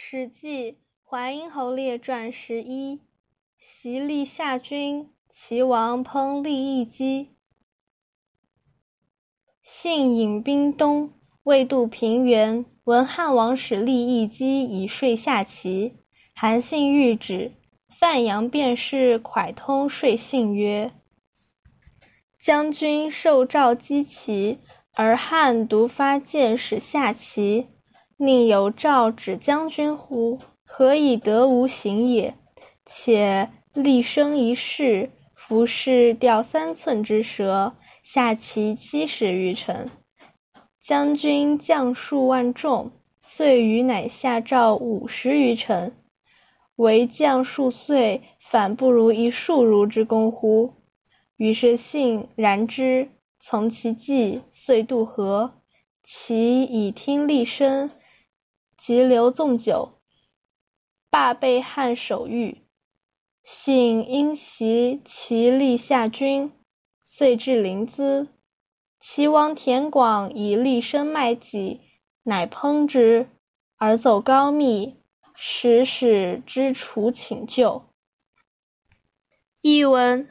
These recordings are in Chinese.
史记·淮阴侯列传十一：袭立夏军，齐王烹利益姬。信引兵东，未渡平原，闻汉王使利益姬以说下齐。韩信谕旨，范阳便是蒯通说信曰：“将军受诏击齐，而汉独发箭使下齐。”宁有诏指将军乎？何以得无形也？且立生一世，服饰掉三寸之舌，下其七十余城。将军将数万众，遂与乃下诏五十余城。为将数岁，反不如一数如之功乎？于是信然之，从其计，遂渡河。其以听厉声。急流纵酒，罢被汉守御。信因袭其立下军，遂至临淄。齐王田广以厉声卖己，乃烹之，而奏高密，使使之楚请救。译文。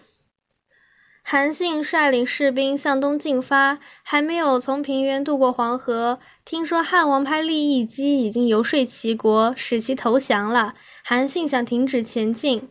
韩信率领士兵向东进发，还没有从平原渡过黄河，听说汉王派利益姬已经游说齐国，使其投降了。韩信想停止前进。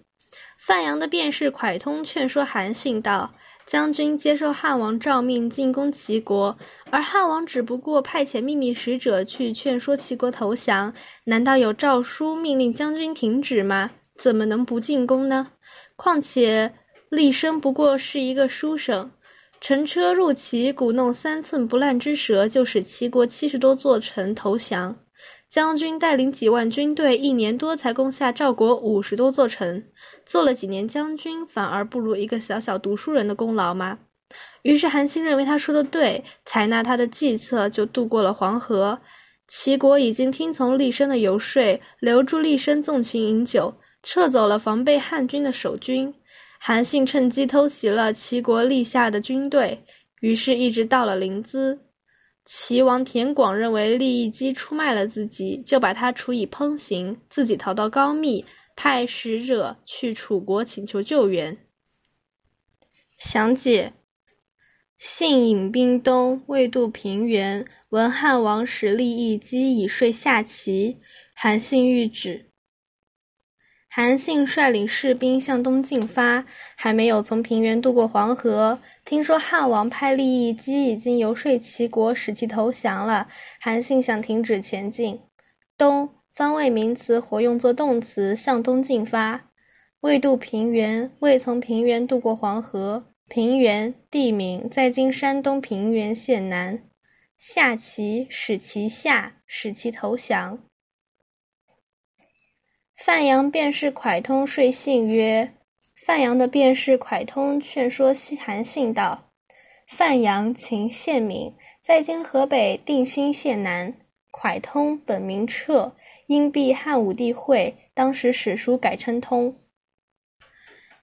范阳的便士蒯通劝说韩信道：“将军接受汉王诏命进攻齐国，而汉王只不过派遣秘密使者去劝说齐国投降，难道有诏书命令将军停止吗？怎么能不进攻呢？况且……”厉声不过是一个书生，乘车入齐，鼓弄三寸不烂之舌，就使齐国七十多座城投降。将军带领几万军队，一年多才攻下赵国五十多座城，做了几年将军，反而不如一个小小读书人的功劳吗？于是韩信认为他说的对，采纳他的计策，就渡过了黄河。齐国已经听从厉声的游说，留住厉声纵情饮酒，撤走了防备汉军的守军。韩信趁机偷袭了齐国立下的军队，于是一直到了临淄。齐王田广认为利益姬出卖了自己，就把他处以烹刑，自己逃到高密，派使者去楚国请求救援。详解：信引兵东，未渡平原，闻汉王使利益姬以说下齐。韩信谕旨。韩信率领士兵向东进发，还没有从平原渡过黄河，听说汉王派利益姬已经游说齐国，使其投降了。韩信想停止前进。东，方位名词，活用作动词，向东进发。未渡平原，未从平原渡过黄河。平原，地名，在今山东平原县南。下齐，使其下，使其投降。范阳便是蒯通说信曰：“范阳的便是蒯通劝说西韩信道：‘范阳，秦县名，在今河北定兴县南。蒯通本名彻，因避汉武帝讳，当时史书改称通。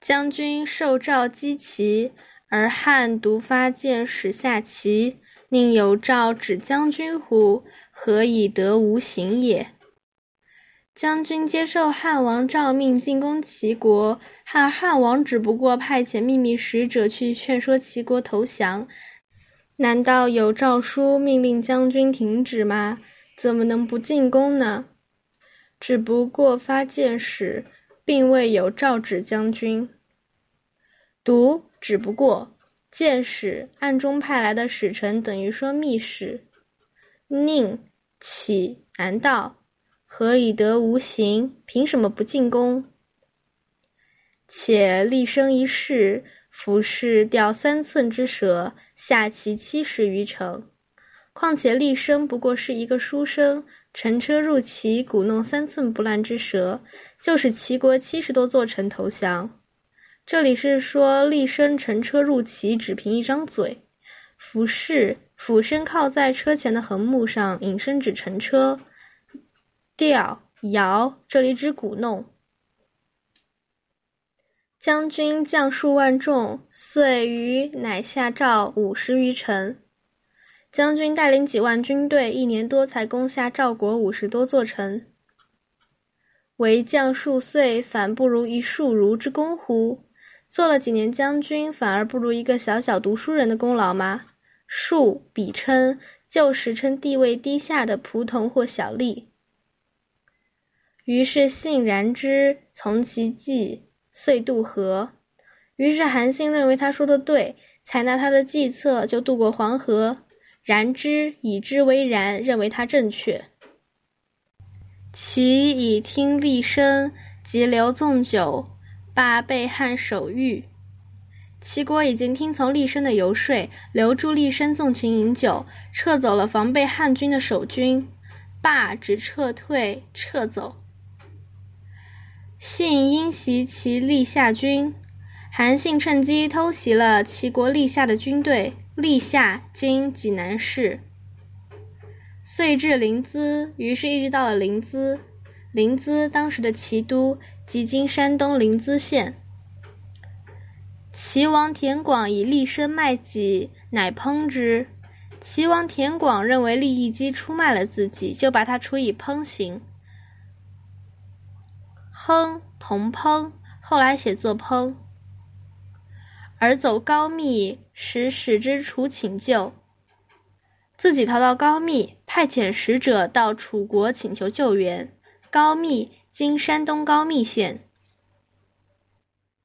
将军受诏击齐，而汉独发箭使下齐，宁有诏指将军乎？何以得无行也？’”将军接受汉王诏命进攻齐国，汉汉王只不过派遣秘密使者去劝说齐国投降，难道有诏书命令将军停止吗？怎么能不进攻呢？只不过发箭使，并未有诏旨将军。读只不过箭使暗中派来的使臣，等于说密使。宁岂难道？何以得无形？凭什么不进攻？且立生一世，俯视掉三寸之舌，下其七十余城。况且立生不过是一个书生，乘车入齐，鼓弄三寸不烂之舌，就使齐国七十多座城投降。这里是说立生乘车入齐，只凭一张嘴。俯视俯身靠在车前的横木上，引申指乘车。调摇，这里指鼓弄。将军将数万众，遂于乃下诏五十余城。将军带领几万军队，一年多才攻下赵国五十多座城。为将数岁，反不如一树如之功乎？做了几年将军，反而不如一个小小读书人的功劳吗？庶比称旧时称地位低下的仆童或小吏。于是信然之，从其计，遂渡河。于是韩信认为他说的对，采纳他的计策，就渡过黄河。然之以之为然，认为他正确。其以听厉声，急流纵酒，罢被汉守御。齐国已经听从厉声的游说，留住厉声纵情饮酒，撤走了防备汉军的守军。罢指撤退、撤走。信因袭其立下军。韩信趁机偷袭了齐国立下的军队，立下今济南市，遂至临淄，于是一直到了临淄。临淄当时的齐都即今山东临淄县。齐王田广以立身卖己，乃烹之。齐王田广认为厉义基出卖了自己，就把他处以烹刑。烹同烹，后来写作烹。而走高密，使使之楚请救，自己逃到高密，派遣使者到楚国请求救援。高密，今山东高密县。